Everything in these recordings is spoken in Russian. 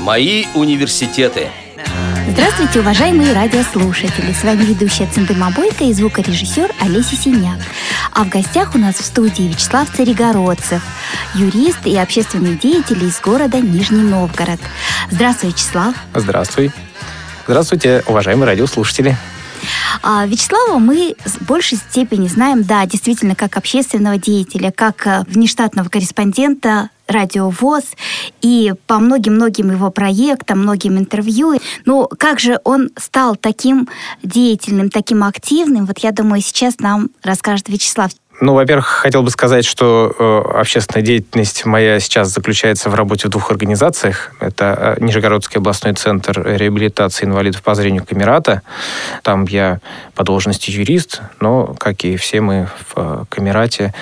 Мои университеты. Здравствуйте, уважаемые радиослушатели! С вами ведущая Центыма Бойко и звукорежиссер Олеся Синяк. А в гостях у нас в студии Вячеслав Царегородцев, юрист и общественный деятель из города Нижний Новгород. Здравствуй, Вячеслав. Здравствуй. Здравствуйте, уважаемые радиослушатели. А Вячеслава мы в большей степени знаем, да, действительно, как общественного деятеля, как э, внештатного корреспондента радио ВОЗ и по многим-многим его проектам, многим интервью. Ну, как же он стал таким деятельным, таким активным? Вот я думаю, сейчас нам расскажет Вячеслав. Ну, во-первых, хотел бы сказать, что э, общественная деятельность моя сейчас заключается в работе в двух организациях. Это э, Нижегородский областной центр реабилитации инвалидов по зрению Камерата. Там я по должности юрист, но, как и все мы в э, Камерате,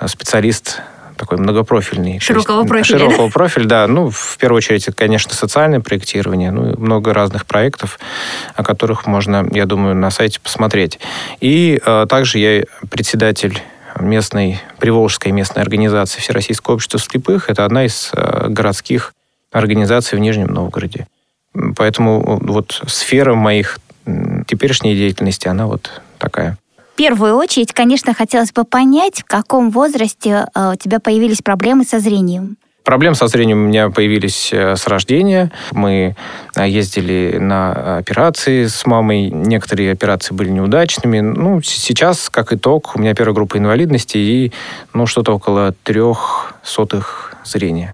э, специалист такой многопрофильный. Широкого есть, профиля. Широкого профиля, да. Ну, в первую очередь, это, конечно, социальное проектирование, ну, много разных проектов, о которых можно, я думаю, на сайте посмотреть. И э, также я председатель местной, Приволжской местной организации Всероссийского общества слепых. Это одна из э, городских организаций в Нижнем Новгороде. Поэтому вот сфера моих теперешней деятельности, она вот такая. В первую очередь, конечно, хотелось бы понять, в каком возрасте э, у тебя появились проблемы со зрением. Проблемы со зрением у меня появились э, с рождения. Мы э, ездили на операции с мамой. Некоторые операции были неудачными. Ну, сейчас, как итог, у меня первая группа инвалидности и ну, что-то около трех сотых зрения.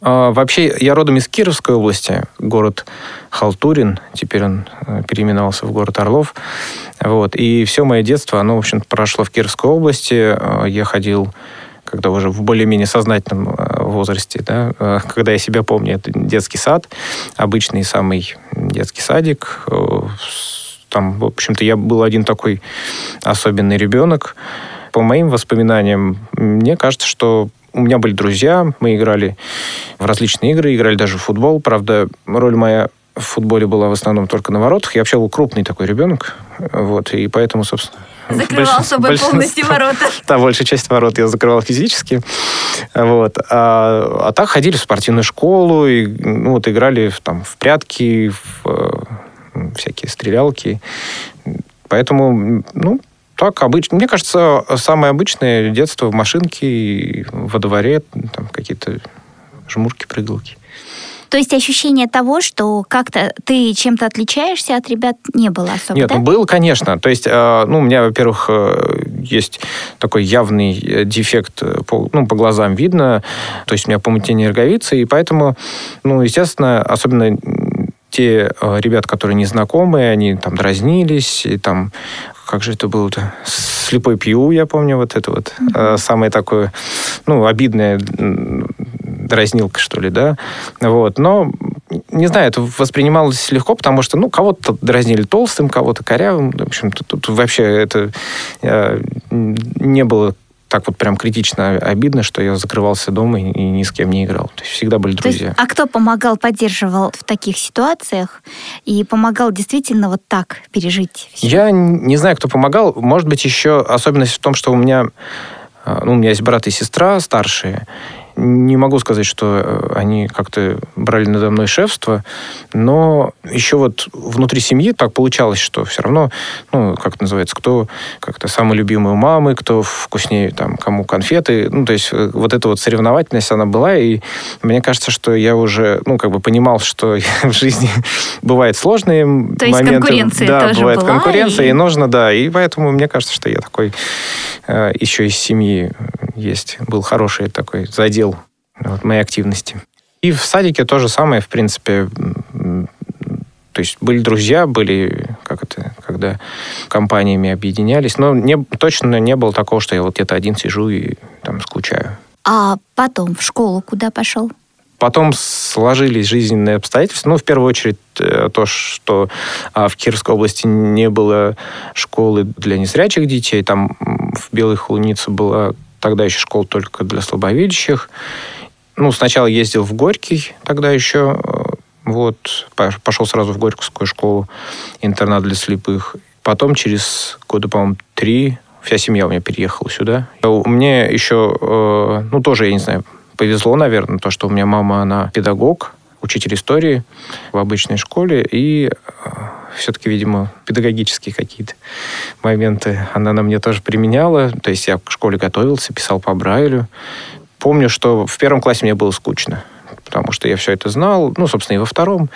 А, вообще, я родом из Кировской области, город Халтурин, теперь он э, переименовался в город Орлов. Вот. И все мое детство, оно, в общем прошло в Кировской области. Я ходил когда уже в более-менее сознательном э, возрасте, да, э, когда я себя помню, это детский сад, обычный самый детский садик. Там, в общем-то, я был один такой особенный ребенок. По моим воспоминаниям, мне кажется, что у меня были друзья, мы играли в различные игры, играли даже в футбол. Правда, роль моя в футболе была в основном только на воротах. Я вообще был крупный такой ребенок, вот, и поэтому, собственно, Закрывал собой полностью ворота. Да, большая часть ворот я закрывал физически. Вот. А, а так ходили в спортивную школу, и, ну, вот, играли в, там, в прятки, в э, всякие стрелялки. Поэтому, ну, так обычно. Мне кажется, самое обычное детство в машинке, во дворе, там какие-то жмурки, прыгалки. То есть ощущение того, что как-то ты чем-то отличаешься от ребят, не было особо, Нет, да? ну был, конечно. То есть, э, ну, у меня, во-первых, э, есть такой явный э, дефект, по, ну, по глазам видно. То есть у меня помутнение роговицы, и поэтому, ну, естественно, особенно те ребят, которые незнакомые, они там дразнились, и там как же это было-то? Слепой пью, я помню, вот это вот. Mm-hmm. Самое такое, ну, обидное дразнилка, что ли, да. Вот. Но, не знаю, это воспринималось легко, потому что, ну, кого-то дразнили толстым, кого-то корявым. В общем, тут, тут вообще это э, не было так вот прям критично обидно, что я закрывался дома и, ни с кем не играл. То есть всегда были друзья. есть, а кто помогал, поддерживал в таких ситуациях и помогал действительно вот так пережить? Все? Я не знаю, кто помогал. Может быть, еще особенность в том, что у меня, э, ну, у меня есть брат и сестра старшие, не могу сказать, что э, они как-то брали надо мной шефство, но еще вот внутри семьи так получалось, что все равно, ну, как это называется, кто как-то самый любимый у мамы, кто вкуснее, там, кому конфеты. Ну, то есть э, вот эта вот соревновательность, она была, и мне кажется, что я уже, ну, как бы понимал, что в жизни бывают сложные то моменты. есть конкуренция да, тоже бывает была, конкуренция, и... и нужно, да, и поэтому мне кажется, что я такой э, еще из семьи есть, был хороший такой задел вот, моей активности. И в садике то же самое, в принципе, то есть были друзья, были, как это, когда компаниями объединялись, но не, точно не было такого, что я вот где-то один сижу и там скучаю. А потом в школу куда пошел? Потом сложились жизненные обстоятельства. Ну, в первую очередь, э, то, что а, в Кировской области не было школы для незрячих детей. Там в Белой Холунице была тогда еще школа только для слабовидящих. Ну, сначала ездил в Горький, тогда еще, э, вот, пошел сразу в Горьковскую школу, интернат для слепых. Потом через года, по-моему, три вся семья у меня переехала сюда. Меня еще, э, ну, тоже, я не знаю, повезло, наверное, то, что у меня мама, она педагог, учитель истории в обычной школе, и все-таки, видимо, педагогические какие-то моменты она на мне тоже применяла. То есть я к школе готовился, писал по Брайлю. Помню, что в первом классе мне было скучно потому что я все это знал, ну, собственно, и во втором.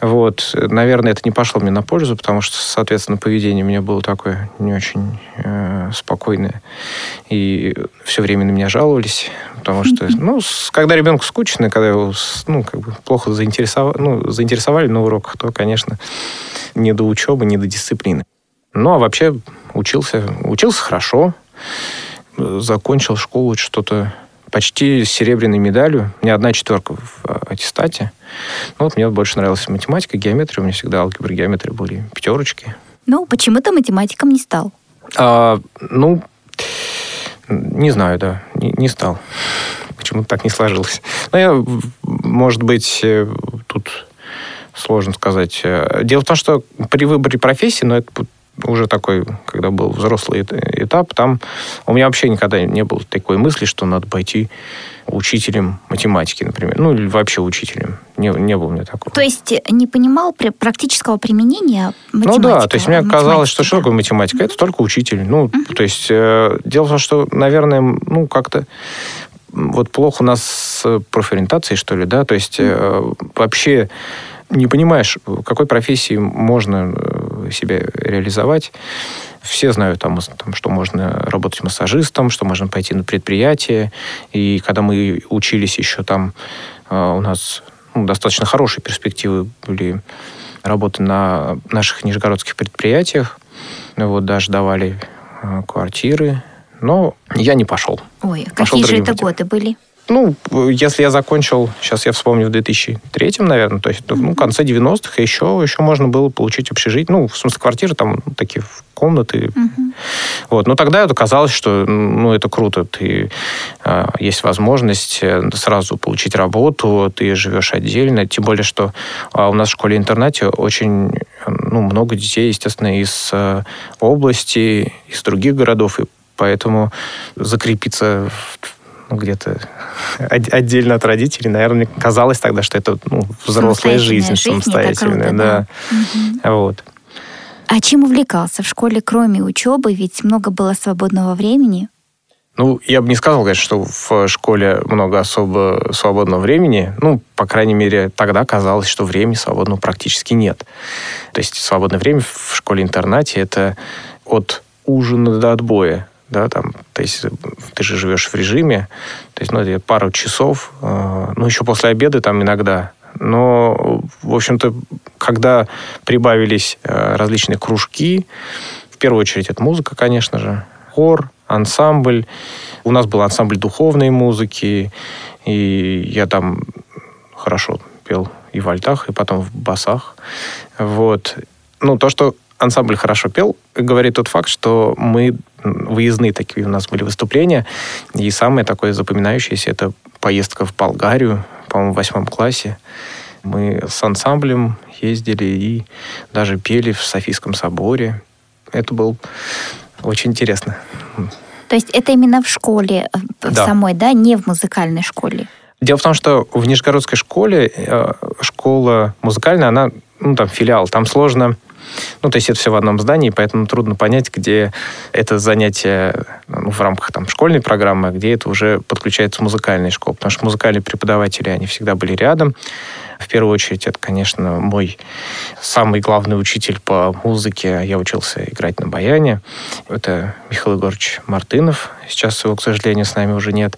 Вот. Наверное, это не пошло мне на пользу, потому что, соответственно, поведение у меня было такое не очень э, спокойное. И все время на меня жаловались, потому что, ну, когда ребенку скучно, когда его, ну, как бы плохо заинтересовали, ну, заинтересовали на уроках, то, конечно, не до учебы, не до дисциплины. Ну, а вообще учился, учился хорошо, закончил школу что-то почти с серебряной медалью. У меня одна четверка в э, аттестате. Ну, вот мне больше нравилась математика, геометрия. У меня всегда алгебра, геометрия были пятерочки. Ну, почему ты математиком не стал? А, ну, не знаю, да, не, не стал. Почему-то так не сложилось. Но я, может быть, э, тут сложно сказать. Э, дело в том, что при выборе профессии, но это уже такой, когда был взрослый этап, там у меня вообще никогда не было такой мысли, что надо пойти учителем математики, например. Ну, или вообще учителем. Не, не было у меня такого. То есть не понимал практического применения математики? Ну да, то есть мне казалось, что что такое математика? Mm-hmm. Это только учитель. Ну, mm-hmm. то есть э, дело в том, что, наверное, ну, как-то вот плохо у нас с профориентацией, что ли, да, то есть э, вообще не понимаешь, какой профессии можно э, себя реализовать. Все знают, там, что можно работать массажистом, что можно пойти на предприятие. И когда мы учились еще там, э, у нас ну, достаточно хорошие перспективы были работы на наших нижегородских предприятиях. Вот даже давали э, квартиры. Но я не пошел. Ой, а пошел какие же это годы были? Ну, если я закончил, сейчас я вспомню, в 2003, наверное, то есть ну, в конце 90-х еще, еще можно было получить общежитие, ну, в смысле, квартиры, там ну, такие комнаты. Угу. Вот. Но тогда это казалось, что ну, это круто. Ты, э, есть возможность э, сразу получить работу, ты живешь отдельно. Тем более, что э, у нас в школе-интернате очень ну, много детей, естественно, из э, области, из других городов. И поэтому закрепиться ну, где-то отдельно от родителей, наверное, мне казалось тогда, что это ну, взрослая жизнь, жизнь самостоятельная. да. да. Угу. Вот. А чем увлекался в школе, кроме учебы? Ведь много было свободного времени. Ну, я бы не сказал, конечно, что в школе много особо свободного времени. Ну, по крайней мере, тогда казалось, что времени свободного практически нет. То есть свободное время в школе-интернате — это от ужина до отбоя да, там, то есть ты же живешь в режиме, то есть, ну, это пару часов, э, ну, еще после обеда там иногда, но, в общем-то, когда прибавились э, различные кружки, в первую очередь это музыка, конечно же, хор, ансамбль, у нас был ансамбль духовной музыки, и я там хорошо пел и в альтах, и потом в басах, вот. Ну, то, что ансамбль хорошо пел, говорит тот факт, что мы выездные такие у нас были выступления, и самое такое запоминающееся это поездка в Болгарию, по-моему, в восьмом классе. Мы с ансамблем ездили и даже пели в Софийском соборе. Это было очень интересно. То есть это именно в школе э, да. самой, да, не в музыкальной школе? Дело в том, что в Нижегородской школе э, школа музыкальная, она, ну, там, филиал, там сложно ну, то есть это все в одном здании, поэтому трудно понять, где это занятие ну, в рамках там, школьной программы, а где это уже подключается музыкальная школа. Потому что музыкальные преподаватели, они всегда были рядом. В первую очередь, это, конечно, мой самый главный учитель по музыке. Я учился играть на баяне. Это Михаил Егорович Мартынов. Сейчас его, к сожалению, с нами уже нет.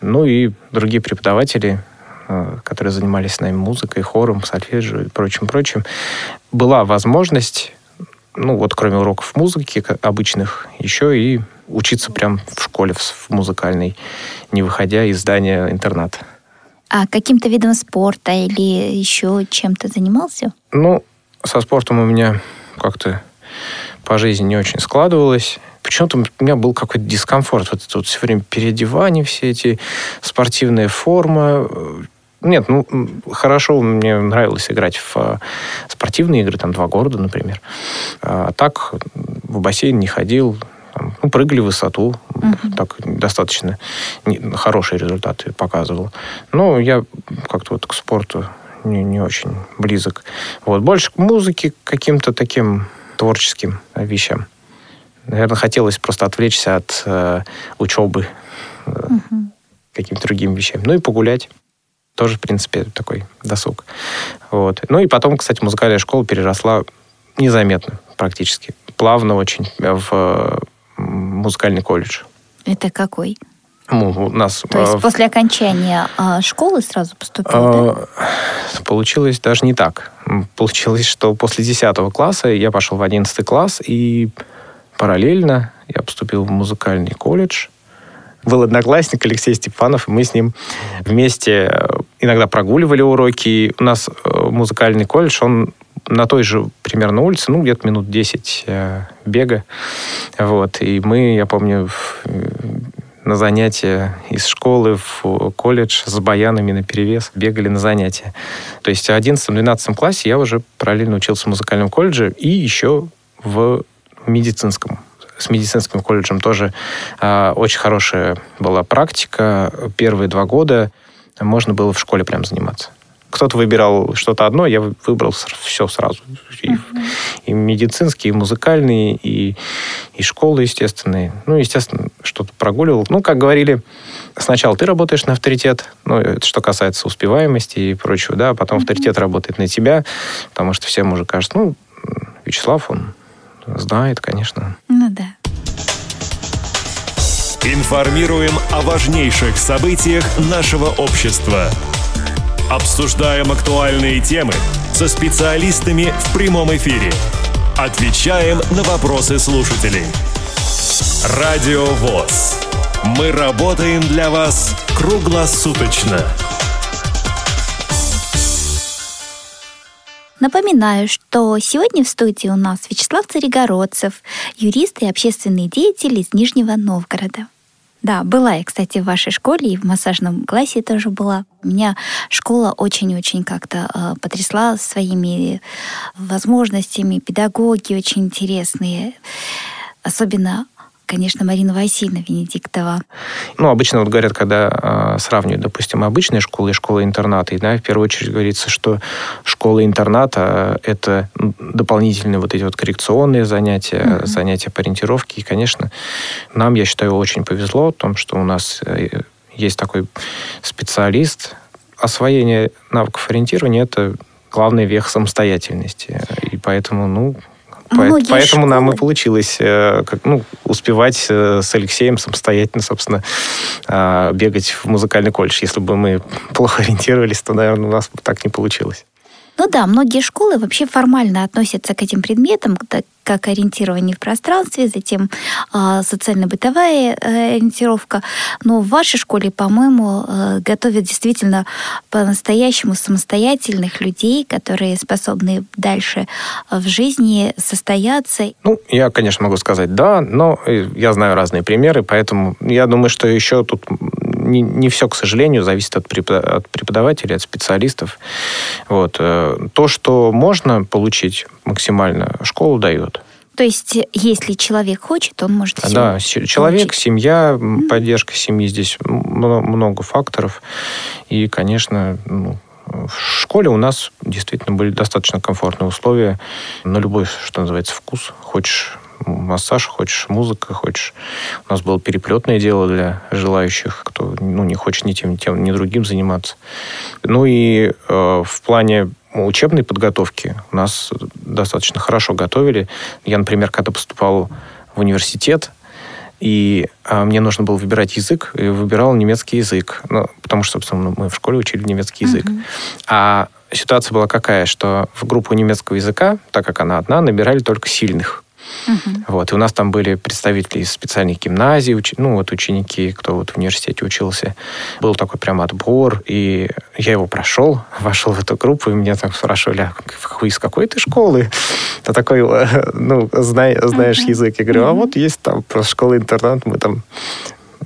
Ну и другие преподаватели, которые занимались с нами музыкой, хором, сольфеджио и прочим-прочим, была возможность, ну вот кроме уроков музыки обычных, еще и учиться прям в школе в музыкальной, не выходя из здания интерната. А каким-то видом спорта или еще чем-то занимался? Ну, со спортом у меня как-то по жизни не очень складывалось. Почему-то у меня был какой-то дискомфорт. Вот это вот все время переодевание, все эти спортивная форма, нет, ну, хорошо, мне нравилось играть в э, спортивные игры, там, два города, например. А так в бассейн не ходил, там, ну, прыгали в высоту, uh-huh. так достаточно не, хорошие результаты показывал. Но я как-то вот к спорту не, не очень близок. Вот. Больше к музыке, к каким-то таким творческим вещам. Наверное, хотелось просто отвлечься от э, учебы угу. какими-то другими вещами. Ну и погулять. Тоже, в принципе, такой досуг. Вот. Ну и потом, кстати, музыкальная школа переросла незаметно практически. Плавно очень в музыкальный колледж. Это какой? Ну, у нас... То есть э, после окончания э, школы сразу поступил, э, да? Получилось даже не так. Получилось, что после 10 класса я пошел в 11 класс, и параллельно я поступил в музыкальный колледж. Был одноклассник Алексей Степанов, и мы с ним вместе э, иногда прогуливали уроки. У нас э, музыкальный колледж, он на той же примерно улице, ну, где-то минут 10 э, бега. Вот. И мы, я помню, на занятия из школы в колледж с баянами на перевес бегали на занятия. То есть в 11-12 классе я уже параллельно учился в музыкальном колледже и еще в медицинском с медицинским колледжем тоже э, очень хорошая была практика. Первые два года можно было в школе прям заниматься кто-то выбирал что-то одно, я выбрал все сразу. И, uh-huh. и медицинский, и музыкальный, и, и школы, естественные. Ну, естественно, что-то прогуливал. Ну, как говорили, сначала ты работаешь на авторитет, ну, это что касается успеваемости и прочего, да, а потом uh-huh. авторитет работает на тебя, потому что всем уже кажется, ну, Вячеслав, он знает, конечно. Ну, да. Информируем о важнейших событиях нашего общества – Обсуждаем актуальные темы со специалистами в прямом эфире. Отвечаем на вопросы слушателей. Радио ВОЗ. Мы работаем для вас круглосуточно. Напоминаю, что сегодня в студии у нас Вячеслав Царегородцев, юрист и общественный деятель из Нижнего Новгорода. Да, была я, кстати, в вашей школе, и в массажном классе тоже была. Меня школа очень-очень как-то э, потрясла своими возможностями, педагоги очень интересные. Особенно конечно, Марина Васильевна Венедиктова. Ну, обычно вот говорят, когда э, сравнивают, допустим, обычные школы и школы-интернаты, да, в первую очередь говорится, что школа-интерната — это дополнительные вот эти вот коррекционные занятия, mm-hmm. занятия по ориентировке. И, конечно, нам, я считаю, очень повезло в том, что у нас э, есть такой специалист. Освоение навыков ориентирования — это главный вех самостоятельности. И поэтому, ну, Многие Поэтому школы... нам и получилось э, как, ну, успевать э, с Алексеем самостоятельно, собственно, э, бегать в музыкальный колледж. Если бы мы плохо ориентировались, то, наверное, у нас бы так не получилось. Ну да, многие школы вообще формально относятся к этим предметам, как ориентирование в пространстве, затем э, социально-бытовая э, ориентировка. Но в вашей школе, по-моему, э, готовят действительно по-настоящему самостоятельных людей, которые способны дальше в жизни состояться. Ну, я, конечно, могу сказать да, но э, я знаю разные примеры, поэтому я думаю, что еще тут не, не все, к сожалению, зависит от, от преподавателей, от специалистов. Вот. Э, то, что можно получить максимально, школа дает. То есть, если человек хочет, он может все Да, человек, получить. семья, поддержка семьи, здесь много факторов. И, конечно, ну, в школе у нас действительно были достаточно комфортные условия на любой, что называется, вкус. Хочешь массаж, хочешь музыка, хочешь... У нас было переплетное дело для желающих, кто ну, не хочет ни тем, ни тем, ни другим заниматься. Ну и э, в плане учебной подготовки у нас достаточно хорошо готовили. Я, например, когда поступал в университет, и а, мне нужно было выбирать язык, и выбирал немецкий язык. Ну, потому что, собственно, мы в школе учили немецкий язык. Uh-huh. А ситуация была какая, что в группу немецкого языка, так как она одна, набирали только сильных. Угу. Вот, и у нас там были представители из специальных гимназий, уч... ну, вот ученики, кто вот в университете учился. Был такой прям отбор, и я его прошел, вошел в эту группу, и меня там спрашивали, а из какой ты школы? Ты такой, ну, знай, знаешь угу. язык. Я говорю, а вот есть там просто школа-интернат, мы там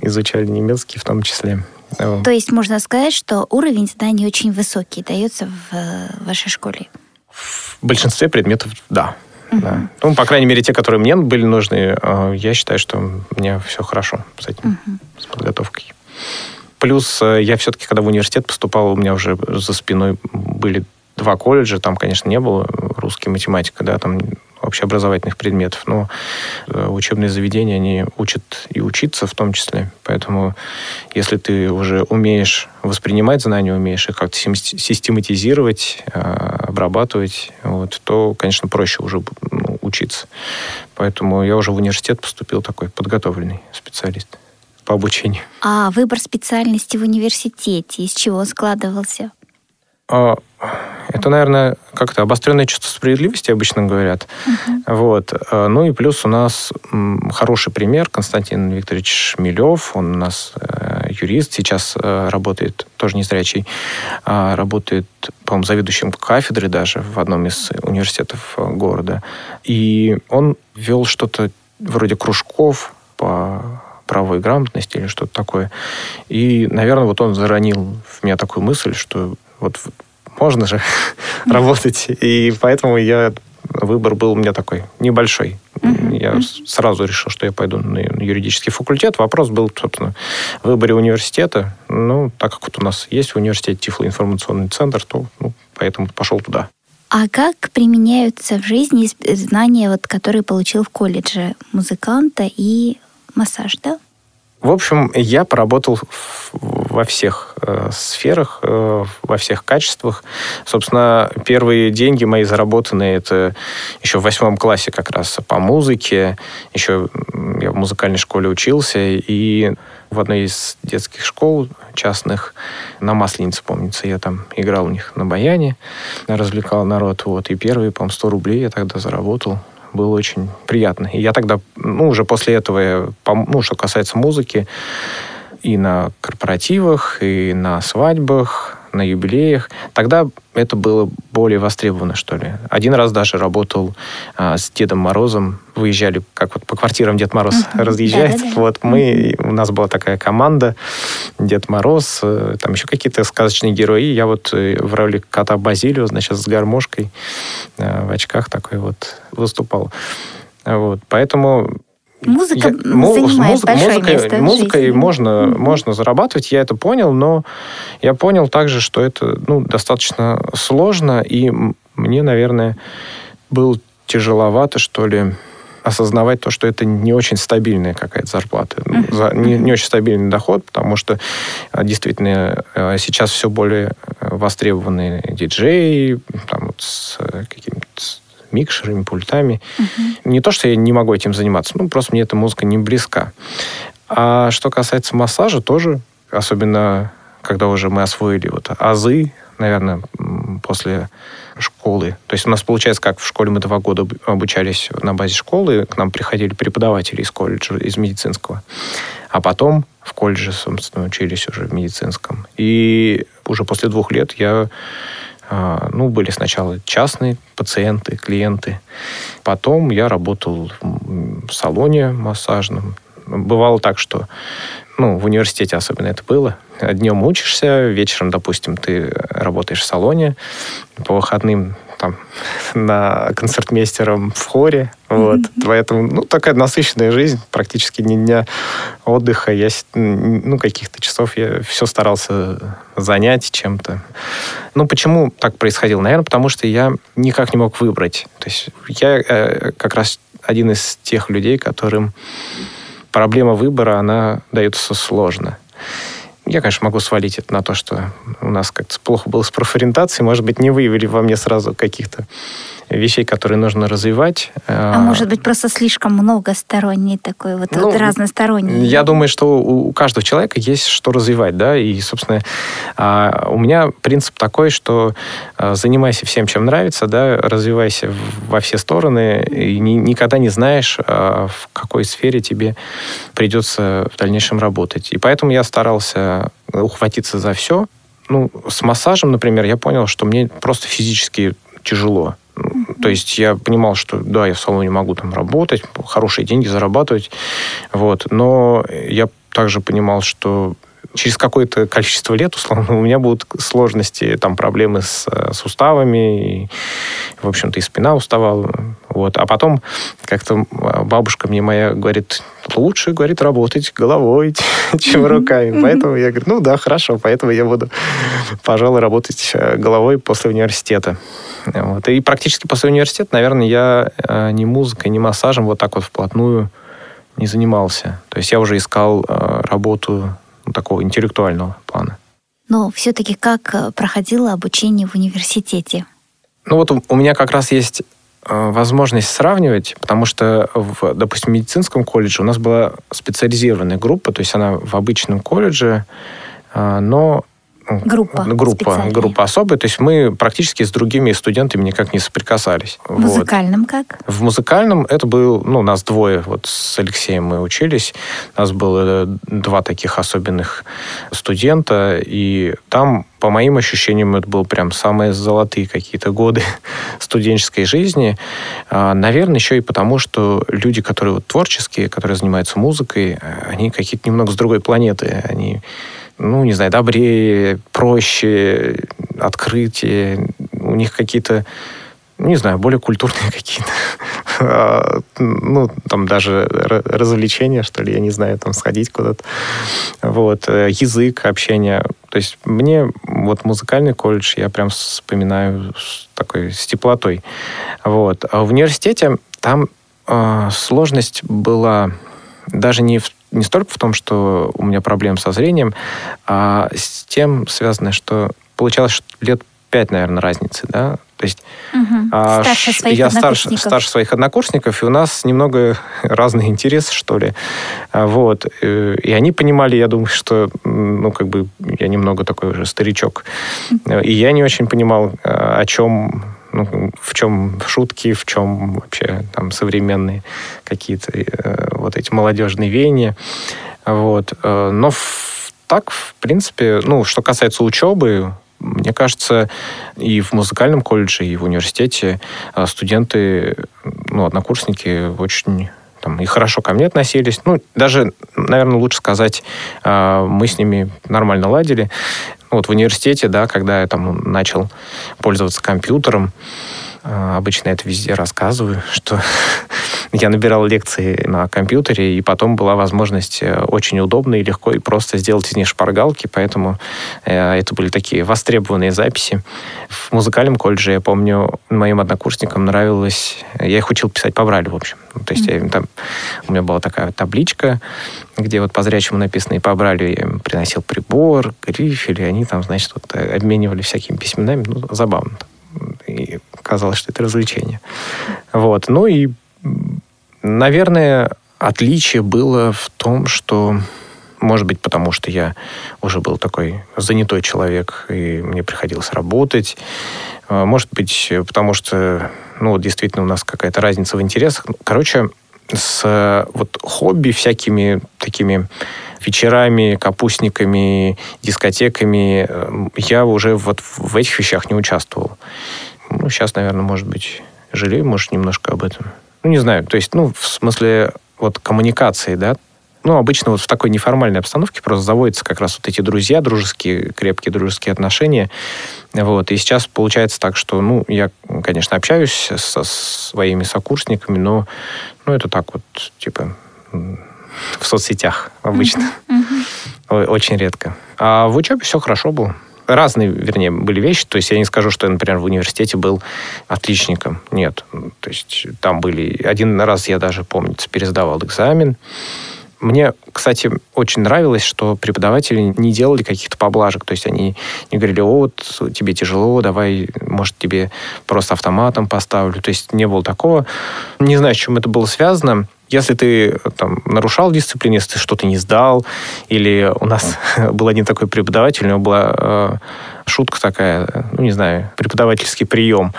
изучали немецкий в том числе. То есть можно сказать, что уровень знаний очень высокий дается в э, вашей школе? В большинстве предметов, да. Да. Ну, по крайней мере, те, которые мне были нужны, э, я считаю, что у меня все хорошо с этим, с подготовкой. плюс э, я все-таки, когда в университет поступал, у меня уже за спиной были два колледжа, там, конечно, не было русский математика, да, там общеобразовательных предметов, но э, учебные заведения, они учат и учиться в том числе. Поэтому если ты уже умеешь воспринимать знания, умеешь их как-то систематизировать, э, обрабатывать, вот, то, конечно, проще уже ну, учиться. Поэтому я уже в университет поступил такой подготовленный специалист по обучению. А выбор специальности в университете из чего складывался? А, это, наверное, как-то обостренное чувство справедливости, обычно говорят. Uh-huh. Вот. А, ну и плюс у нас хороший пример. Константин Викторович Шмелев, он у нас э, юрист, сейчас э, работает, тоже незрячий, а, работает, по-моему, заведующим кафедры даже в одном из университетов э, города. И он вел что-то вроде кружков по правовой грамотности или что-то такое. И, наверное, вот он заронил в меня такую мысль, что вот можно же работать. И поэтому я выбор был у меня такой небольшой. Я сразу решил, что я пойду на юридический факультет. Вопрос был, собственно, в выборе университета. Ну, так как вот у нас есть в университете Тифлоинформационный центр, то ну, поэтому пошел туда. А как применяются в жизни знания, вот, которые получил в колледже музыканта и массаж, да? В общем, я поработал во всех э, сферах, э, во всех качествах. Собственно, первые деньги мои заработанные, это еще в восьмом классе как раз по музыке. Еще я в музыкальной школе учился, и в одной из детских школ частных на Масленице, помнится, я там играл у них на баяне, развлекал народ. Вот, и первые, по-моему, 100 рублей я тогда заработал было очень приятно. И я тогда, ну, уже после этого, ну, что касается музыки, и на корпоративах, и на свадьбах, на юбилеях. Тогда это было более востребовано, что ли. Один раз даже работал а, с Дедом Морозом. Выезжали, как вот по квартирам Дед Мороз uh-huh. разъезжает. Да, да, да. Вот мы, у нас была такая команда, Дед Мороз, э, там еще какие-то сказочные герои. Я вот э, в роли кота Базилио, значит, с гармошкой э, в очках такой вот выступал. Вот. Поэтому Музыка я, занимает муз, большое музыкой, место музыкой можно, можно зарабатывать, я это понял, но я понял также, что это ну, достаточно сложно, и мне, наверное, было тяжеловато, что ли, осознавать то, что это не очень стабильная какая-то зарплата, mm-hmm. за, не, не очень стабильный доход, потому что а, действительно а, сейчас все более а, востребованные диджеи, там, вот, с какими-то микшерами, пультами. Угу. Не то, что я не могу этим заниматься, ну, просто мне эта музыка не близка. А что касается массажа, тоже, особенно когда уже мы освоили вот азы, наверное, после школы. То есть у нас получается, как в школе мы два года обучались на базе школы, к нам приходили преподаватели из колледжа, из медицинского. А потом в колледже, собственно, учились уже в медицинском. И уже после двух лет я ну, были сначала частные пациенты, клиенты. Потом я работал в салоне массажном. Бывало так, что ну, в университете особенно это было. Днем учишься, вечером, допустим, ты работаешь в салоне, по выходным там на концертмейстером в хоре. Вот. Mm-hmm. Поэтому, ну, такая насыщенная жизнь, практически ни дня отдыха. Я, ну, каких-то часов я все старался занять чем-то. Ну, почему так происходило? Наверное, потому что я никак не мог выбрать. То есть я э, как раз один из тех людей, которым проблема выбора, она дается сложно. Я, конечно, могу свалить это на то, что у нас как-то плохо было с профориентацией. Может быть, не выявили во мне сразу каких-то вещей, которые нужно развивать. А, а может быть, просто слишком многосторонний такой, вот, ну, вот разносторонний? Я думаю, что у каждого человека есть что развивать, да, и, собственно, а, у меня принцип такой, что а, занимайся всем, чем нравится, да, развивайся во все стороны, и никогда не знаешь, в какой сфере тебе придется в дальнейшем работать. И поэтому я старался ухватиться за все, ну, с массажем, например, я понял, что мне просто физически тяжело. То есть я понимал, что да, я в салоне могу там работать, хорошие деньги зарабатывать, вот, но я также понимал, что через какое-то количество лет, условно, у меня будут сложности, там, проблемы с э, суставами, и, в общем-то, и спина уставала. Вот. А потом как-то бабушка мне моя говорит, лучше, говорит, работать головой, чем руками. Поэтому я говорю, ну да, хорошо, поэтому я буду, пожалуй, работать э, головой после университета. Вот. И практически после университета, наверное, я э, ни музыкой, ни массажем вот так вот вплотную не занимался. То есть я уже искал работу ну, такого интеллектуального плана. Но все-таки как проходило обучение в университете? Ну вот у, у меня как раз есть э, возможность сравнивать, потому что, в, допустим, в медицинском колледже у нас была специализированная группа, то есть она в обычном колледже, э, но Группа. Группа, группа особая. То есть мы практически с другими студентами никак не соприкасались. В музыкальном вот. как? В музыкальном это был, ну, нас двое, вот с Алексеем мы учились. У нас было два таких особенных студента, и там, по моим ощущениям, это был прям самые золотые какие-то годы студенческой жизни. А, наверное, еще и потому, что люди, которые вот творческие, которые занимаются музыкой, они какие-то немного с другой планеты. Они ну, не знаю, добрее, проще, открытие. У них какие-то, не знаю, более культурные какие-то, а, ну, там даже развлечения, что ли, я не знаю, там сходить куда-то. Вот, э, язык, общение. То есть мне вот музыкальный колледж я прям вспоминаю с такой, с теплотой. Вот. А в университете там э, сложность была даже не в не столько в том, что у меня проблемы со зрением, а с тем связано, что получалось что лет пять, наверное, разницы, да, то есть угу. а, старше своих я старше, старше своих однокурсников, и у нас немного разные интересы, что ли. А, вот. Э, и они понимали, я думаю, что, ну, как бы, я немного такой уже старичок. И я не очень понимал, а, о чем ну, в чем шутки, в чем вообще там современные какие-то э, вот эти молодежные веяния. Вот. Э, но в, так, в принципе, ну, что касается учебы, мне кажется, и в музыкальном колледже, и в университете э, студенты, ну, однокурсники очень там, и хорошо ко мне относились. Ну, даже, наверное, лучше сказать, э, мы с ними нормально ладили. Вот в университете, да, когда я там начал пользоваться компьютером, а, обычно это везде рассказываю, что я набирал лекции на компьютере, и потом была возможность э, очень удобно и легко и просто сделать из них шпаргалки, поэтому э, это были такие востребованные записи. В музыкальном колледже, я помню, моим однокурсникам нравилось... Я их учил писать по брайлю, в общем. То есть я, там, у меня была такая табличка, где вот по зрячему написано и по брайлю я им приносил прибор, грифель, и они там, значит, вот э, обменивали всякими письменами. Ну, забавно. И казалось, что это развлечение. Вот. Ну и, наверное, отличие было в том, что может быть, потому что я уже был такой занятой человек, и мне приходилось работать. А, может быть, потому что, ну, вот действительно у нас какая-то разница в интересах. Короче, с вот хобби всякими такими вечерами, капустниками, дискотеками э, я уже вот в этих вещах не участвовал. Ну, сейчас, наверное, может быть, жалею, может, немножко об этом. Ну, не знаю, то есть, ну, в смысле вот коммуникации, да, ну, обычно вот в такой неформальной обстановке просто заводятся как раз вот эти друзья, дружеские, крепкие дружеские отношения. Вот. И сейчас получается так, что, ну, я, конечно, общаюсь со своими сокурсниками, но, ну, это так вот, типа, в соцсетях обычно. Mm-hmm. Очень редко. А в учебе все хорошо было разные, вернее, были вещи. То есть я не скажу, что я, например, в университете был отличником. Нет. То есть там были... Один раз я даже, помню, пересдавал экзамен. Мне, кстати, очень нравилось, что преподаватели не делали каких-то поблажек. То есть они не говорили, о, вот тебе тяжело, давай, может, тебе просто автоматом поставлю. То есть не было такого. Не знаю, с чем это было связано. Если ты там, нарушал дисциплину, если ты что-то не сдал, или у нас был один такой преподаватель, у него была э, шутка такая, ну, не знаю, преподавательский прием.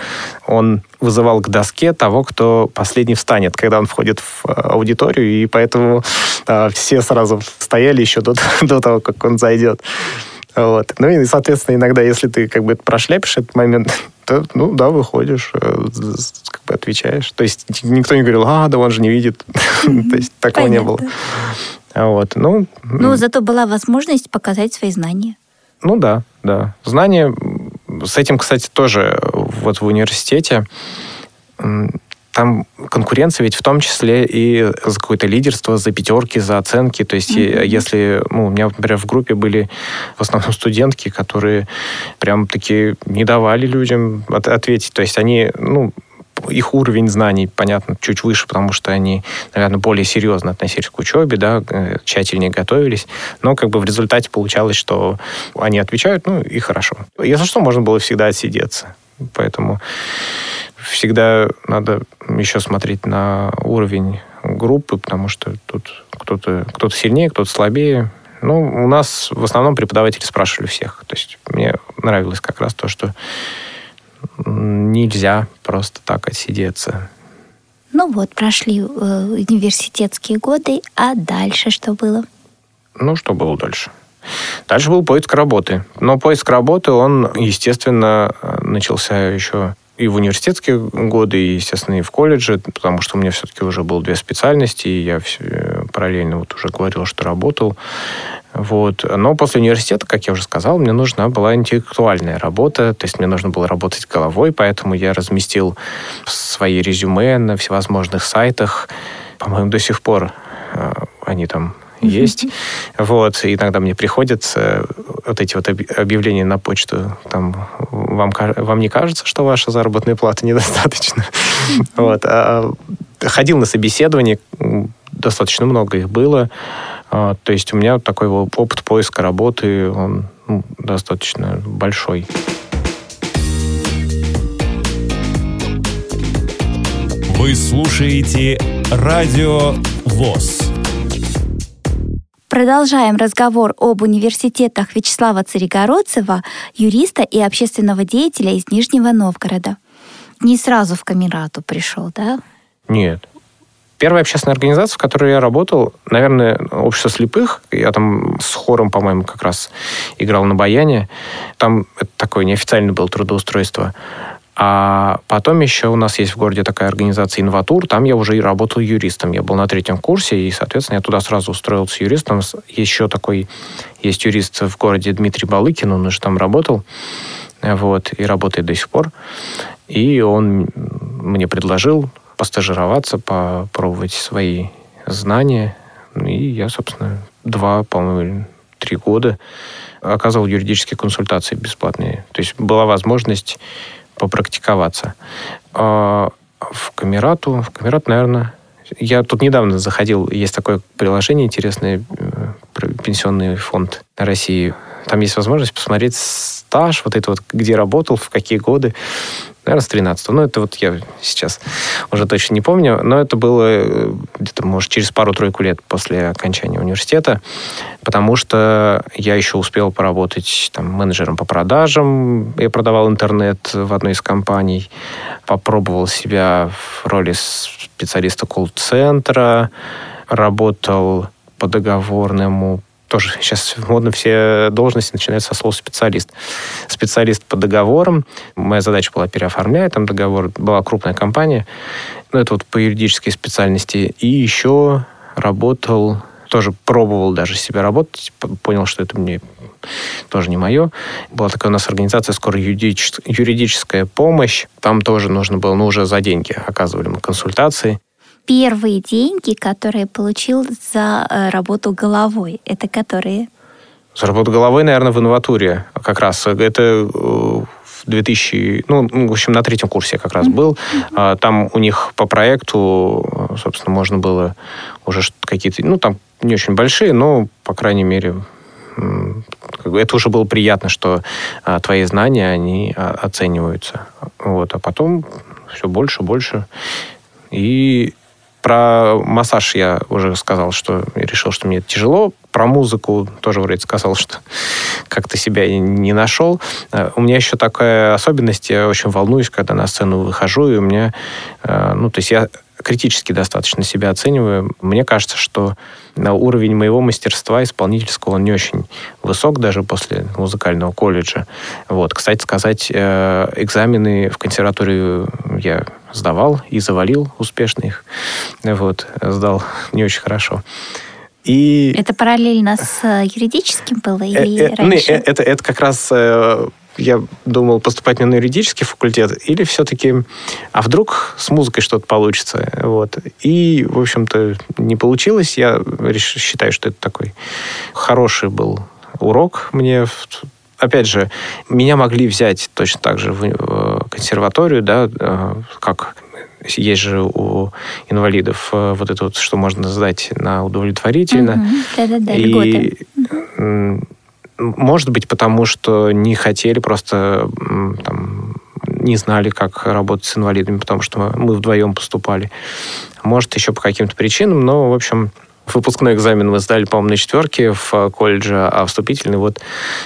Он вызывал к доске того, кто последний встанет, когда он входит в э, аудиторию, и поэтому э, все сразу стояли еще до, до того, как он зайдет. Вот. Ну и, соответственно, иногда, если ты как бы прошляпишь этот момент, то, ну да, выходишь, э, как бы отвечаешь. То есть никто не говорил, а, да он же не видит. То есть такого не было. Вот, ну, Ну, зато была возможность показать свои знания. Ну да, да. Знания, м, с этим, кстати, тоже вот в университете там конкуренция ведь в том числе и за какое-то лидерство, за пятерки, за оценки. То есть е- если, ну, у меня, например, в группе были в основном студентки, которые прям таки не давали людям от- ответить. То есть они, ну, их уровень знаний, понятно, чуть выше, потому что они, наверное, более серьезно относились к учебе, да, э, тщательнее готовились. Но как бы в результате получалось, что они отвечают, ну и хорошо. Если что, можно было всегда отсидеться. Поэтому всегда надо еще смотреть на уровень группы, потому что тут кто-то кто сильнее, кто-то слабее. Ну, у нас в основном преподаватели спрашивали всех. То есть мне нравилось как раз то, что нельзя просто так отсидеться. Ну вот, прошли э, университетские годы, а дальше что было? Ну, что было дальше? Дальше был поиск работы. Но поиск работы, он, естественно, э, начался еще и в университетские годы, и, естественно, и в колледже, потому что у меня все-таки уже было две специальности, и я всё- э, параллельно вот уже говорил, что работал. Вот. Но после университета, как я уже сказал, мне нужна была интеллектуальная работа, то есть мне нужно было работать головой, поэтому я разместил свои резюме на всевозможных сайтах. По-моему, до сих пор э, они там есть. Вот. И иногда мне приходят э, вот эти вот объявления на почту. Там вам, вам не кажется, что ваша заработная плата недостаточно? Вот. А ходил на собеседование, достаточно много их было. А, То есть у меня такой вот опыт поиска работы, он ну, достаточно большой. Вы слушаете Радио ВОЗ. Продолжаем разговор об университетах Вячеслава Царегородцева, юриста и общественного деятеля из Нижнего Новгорода. Не сразу в Камерату пришел, да? Нет. Первая общественная организация, в которой я работал, наверное, общество слепых. Я там с хором, по-моему, как раз играл на баяне. Там это такое неофициальное было трудоустройство. А потом еще у нас есть в городе такая организация «Инватур». Там я уже и работал юристом. Я был на третьем курсе, и, соответственно, я туда сразу устроился юристом. Еще такой есть юрист в городе Дмитрий Балыкин, он уже там работал. Вот, и работает до сих пор. И он мне предложил постажироваться, попробовать свои знания. И я, собственно, два, по-моему, три года оказывал юридические консультации бесплатные. То есть была возможность попрактиковаться. А в Камерату, в Камерат, наверное, я тут недавно заходил, есть такое приложение интересное, э, пенсионный фонд России. Там есть возможность посмотреть стаж, вот это вот, где работал, в какие годы. Наверное, с 13 Ну, это вот я сейчас уже точно не помню, но это было э, где-то, может, через пару-тройку лет после окончания университета, потому что я еще успел поработать там, менеджером по продажам. Я продавал интернет в одной из компаний. Попробовал себя в роли специалиста колл-центра. Работал по договорному тоже сейчас модно все должности начинают со слова специалист. Специалист по договорам. Моя задача была переоформлять там договор. Была крупная компания. Ну, это вот по юридической специальности. И еще работал, тоже пробовал даже себя работать. Понял, что это мне тоже не мое. Была такая у нас организация «Скорая юридичес- юридическая помощь». Там тоже нужно было, ну, уже за деньги оказывали мы консультации. Первые деньги, которые получил за э, работу головой, это которые? За работу головой, наверное, в инноватуре как раз. Это э, в 2000... Ну, в общем, на третьем курсе я как раз был. А, Там у них по проекту, э, собственно, можно было уже какие-то... Ну, там не очень большие, но, по крайней мере, это уже было приятно, что а, твои знания, они а, оцениваются. Вот. А потом все больше, больше. И про массаж я уже сказал, что решил, что мне это тяжело. Про музыку тоже вроде сказал, что как-то себя не нашел. Э, У меня еще такая особенность, я очень волнуюсь, когда на сцену выхожу, и у меня, э, ну, то есть я критически достаточно себя оцениваю. Мне кажется, что на уровень моего мастерства исполнительского он не очень высок даже после музыкального колледжа. Вот, кстати сказать, э, экзамены в консерваторию я сдавал и завалил успешно их. Вот, сдал не очень хорошо. И... Это параллельно с э, юридическим было или э, э, раньше? Ну, это, это как раз я думал поступать на юридический факультет, или все-таки, а вдруг с музыкой что-то получится. Вот. И, в общем-то, не получилось. Я считаю, что это такой хороший был урок мне. Опять же, меня могли взять точно так же в консерваторию, да, как есть же у инвалидов э, вот это вот, что можно сдать на удовлетворительно. Да-да-да, и может быть, потому что не хотели, просто там, не знали, как работать с инвалидами, потому что мы вдвоем поступали. Может, еще по каким-то причинам, но, в общем, Выпускной экзамен мы сдали, по-моему, на четверке в колледже, а вступительный вот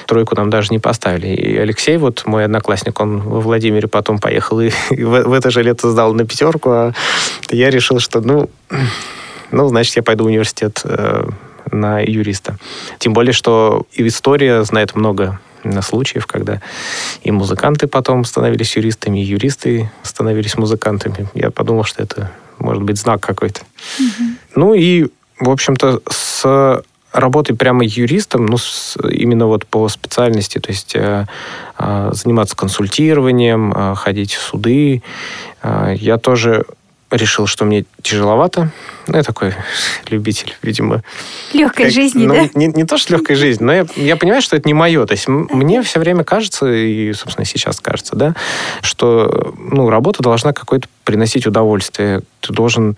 тройку нам даже не поставили. И Алексей, вот мой одноклассник, он во Владимире потом поехал и, и в, в это же лето сдал на пятерку, а я решил, что, ну, ну значит, я пойду в университет э, на юриста. Тем более, что и история знает много случаев, когда и музыканты потом становились юристами, и юристы становились музыкантами. Я подумал, что это может быть знак какой-то. Угу. Ну и в общем-то, с работой прямо юристом, ну, с, именно вот по специальности, то есть э, э, заниматься консультированием, э, ходить в суды, э, я тоже решил, что мне тяжеловато. Ну, я такой любитель, видимо. Легкой как, жизни, ну, да? Не, не то, что легкой жизни, но я, я понимаю, что это не мое. То есть мне все время кажется, и, собственно, сейчас кажется, да, что ну, работа должна какое-то приносить удовольствие. Ты должен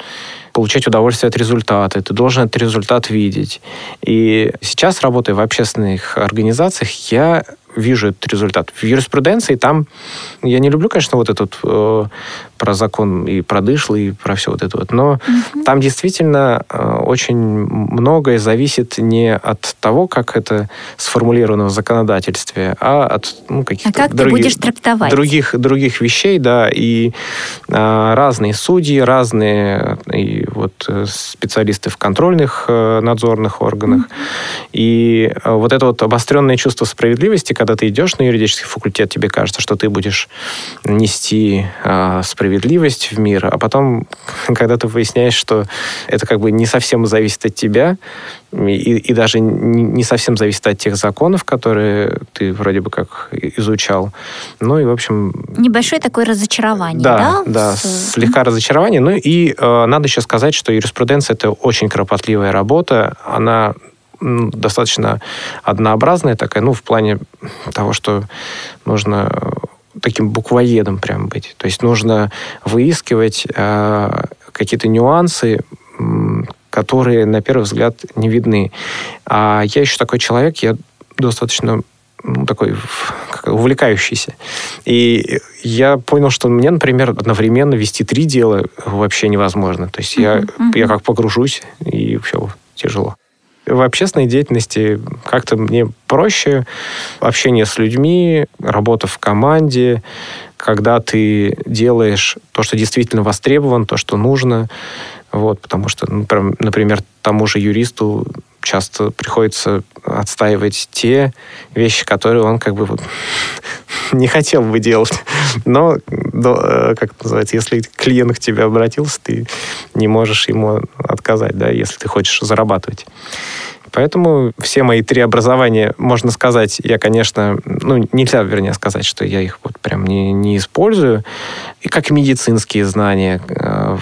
получать удовольствие от результата, ты должен этот результат видеть. И сейчас, работая в общественных организациях, я вижу этот результат. В юриспруденции там, я не люблю, конечно, вот этот э, про закон и про дышло, и про все вот это вот, но угу. там действительно э, очень многое зависит не от того, как это сформулировано в законодательстве, а от ну, каких-то а как других, ты будешь трактовать? других, других вещей, да, и э, разные судьи, разные и вот э, специалисты в контрольных э, надзорных органах, угу. и э, вот это вот обостренное чувство справедливости, когда ты идешь на юридический факультет, тебе кажется, что ты будешь нести э, справедливость в мир, а потом, когда ты выясняешь, что это как бы не совсем зависит от тебя, и, и даже не совсем зависит от тех законов, которые ты вроде бы как изучал. Ну и, в общем... Небольшое такое разочарование, да? Да, да, с... слегка разочарование. Ну и э, надо еще сказать, что юриспруденция — это очень кропотливая работа. Она достаточно однообразная такая, ну, в плане того, что нужно таким буквоедом прям быть. То есть нужно выискивать э, какие-то нюансы, которые, на первый взгляд, не видны. А я еще такой человек, я достаточно ну, такой как, увлекающийся. И я понял, что мне, например, одновременно вести три дела вообще невозможно. То есть я, uh-huh. я как погружусь, и все, тяжело в общественной деятельности как-то мне проще общение с людьми, работа в команде, когда ты делаешь то, что действительно востребован, то, что нужно. Вот, потому что, например, тому же юристу часто приходится отстаивать те вещи, которые он как бы не хотел бы делать. Но, э, как это называется, если клиент к тебе обратился, ты не можешь ему отказать, да, если ты хочешь зарабатывать. Поэтому все мои три образования, можно сказать, я, конечно, ну, нельзя, вернее, сказать, что я их вот прям не, не использую. И как медицинские знания, э,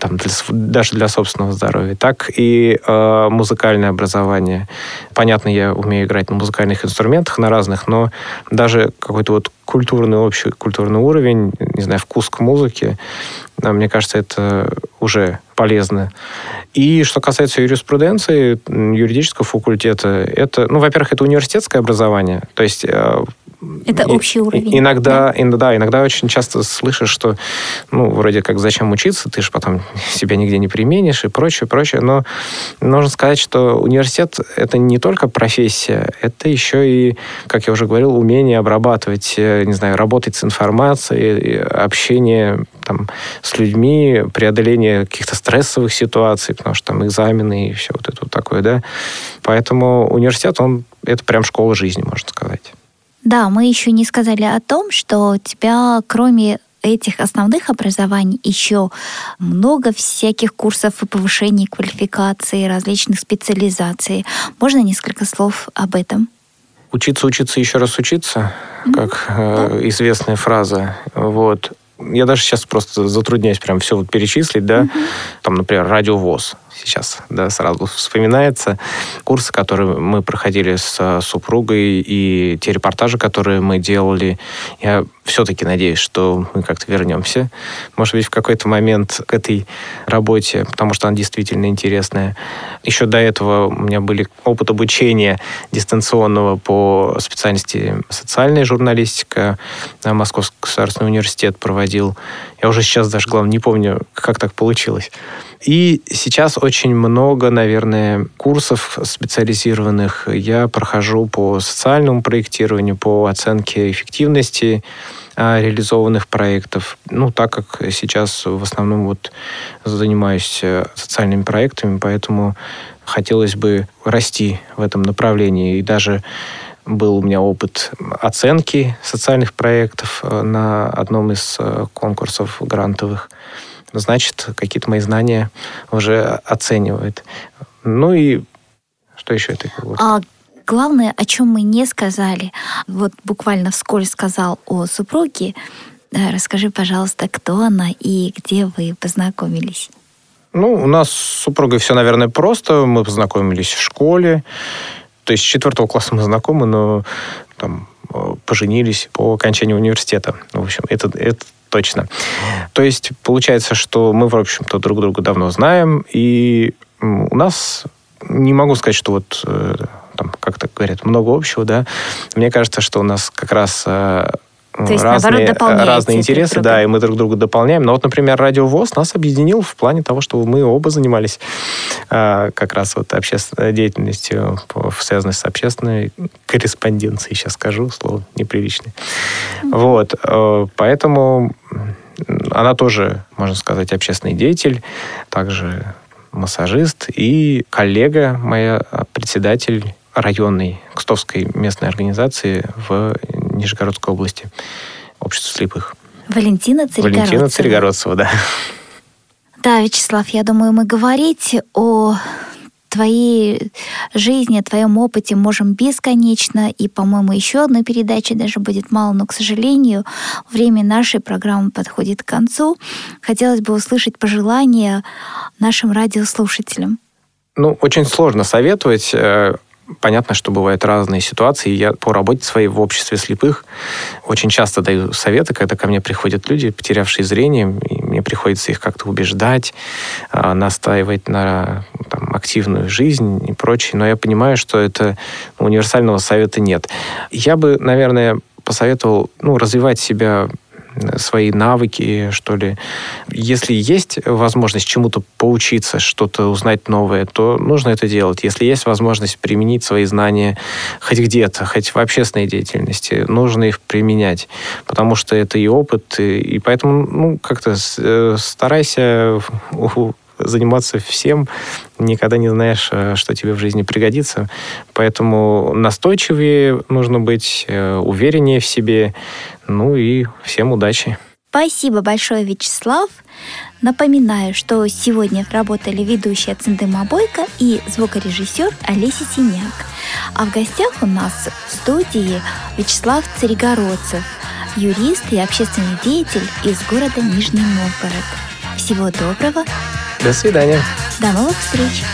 там, для, даже для собственного здоровья, так и э, музыкальное образование. Понятно, я умею играть на музыкальных инструментах, на разных, но даже какой-то вот культурный, общий культурный уровень, не знаю, вкус к музыке, э, мне кажется, это уже полезно. И что касается юриспруденции, юридического факультета, это, ну, во-первых, это университетское образование, то есть э, это общий уровень. Иногда, да? да, иногда очень часто слышишь, что, ну, вроде как, зачем учиться, ты же потом себя нигде не применишь и прочее, прочее. Но нужно сказать, что университет — это не только профессия, это еще и, как я уже говорил, умение обрабатывать, э, не знаю, работать с информацией, общение там, с людьми, преодоление каких-то стрессовых ситуаций, потому что там экзамены и все вот это вот такое, да. Поэтому университет, он это прям школа жизни, можно сказать. Да, мы еще не сказали о том, что тебя, кроме этих основных образований еще много всяких курсов и повышения квалификации, различных специализаций. Можно несколько слов об этом? Учиться, учиться, еще раз учиться, как э, известная фраза. Вот. Я даже сейчас просто затрудняюсь прям все вот перечислить, да. Там, например, радиовоз сейчас да, сразу вспоминается. Курсы, которые мы проходили с супругой, и те репортажи, которые мы делали. Я все-таки надеюсь, что мы как-то вернемся, может быть, в какой-то момент к этой работе, потому что она действительно интересная. Еще до этого у меня были опыт обучения дистанционного по специальности социальная журналистика. Московский государственный университет проводил. Я уже сейчас даже, главное, не помню, как так получилось. И сейчас очень много, наверное, курсов специализированных я прохожу по социальному проектированию, по оценке эффективности а, реализованных проектов. Ну, так как сейчас в основном вот занимаюсь э, социальными проектами, поэтому хотелось бы расти в этом направлении. И даже был у меня опыт оценки социальных проектов э, на одном из э, конкурсов грантовых значит, какие-то мои знания уже оценивает. Ну и что еще это? А главное, о чем мы не сказали, вот буквально вскользь сказал о супруге. Э, расскажи, пожалуйста, кто она и где вы познакомились? Ну, у нас с супругой все, наверное, просто. Мы познакомились в школе. То есть с четвертого класса мы знакомы, но там э, поженились по окончании университета. В общем, это, это точно. То есть получается, что мы, в общем-то, друг друга давно знаем, и у нас, не могу сказать, что вот э, там, как так говорят, много общего, да. Мне кажется, что у нас как раз э, то есть, разные, наоборот, разные интересы, да, и мы друг друга дополняем. Но вот, например, Радио ВОЗ нас объединил в плане того, что мы оба занимались а, как раз вот общественной деятельностью, связанной с общественной корреспонденцией, сейчас скажу, слово неприличное. Mm-hmm. Вот, э, поэтому она тоже, можно сказать, общественный деятель, также массажист и коллега моя, председатель районной Кстовской местной организации в Нижегородской области, общество слепых. Валентина Царегородцева. Валентина Царегородцева, да. Да, Вячеслав, я думаю, мы говорить о твоей жизни, о твоем опыте можем бесконечно. И, по-моему, еще одной передачи даже будет мало, но, к сожалению, время нашей программы подходит к концу. Хотелось бы услышать пожелания нашим радиослушателям. Ну, очень сложно советовать. Понятно, что бывают разные ситуации. Я по работе своей в обществе слепых очень часто даю советы, когда ко мне приходят люди, потерявшие зрение, и мне приходится их как-то убеждать, а, настаивать на там, активную жизнь и прочее. Но я понимаю, что это универсального совета нет. Я бы, наверное, посоветовал ну, развивать себя свои навыки, что ли. Если есть возможность чему-то поучиться, что-то узнать новое, то нужно это делать. Если есть возможность применить свои знания хоть где-то, хоть в общественной деятельности, нужно их применять, потому что это и опыт, и, и поэтому ну, как-то э, старайся заниматься всем, никогда не знаешь, э, что тебе в жизни пригодится. Поэтому настойчивее нужно быть, э, увереннее в себе. Ну и всем удачи. Спасибо большое, Вячеслав. Напоминаю, что сегодня работали ведущая Циндыма Бойко и звукорежиссер Олеся Синяк. А в гостях у нас в студии Вячеслав Царегородцев, юрист и общественный деятель из города Нижний Новгород. Всего доброго. До свидания. До новых встреч.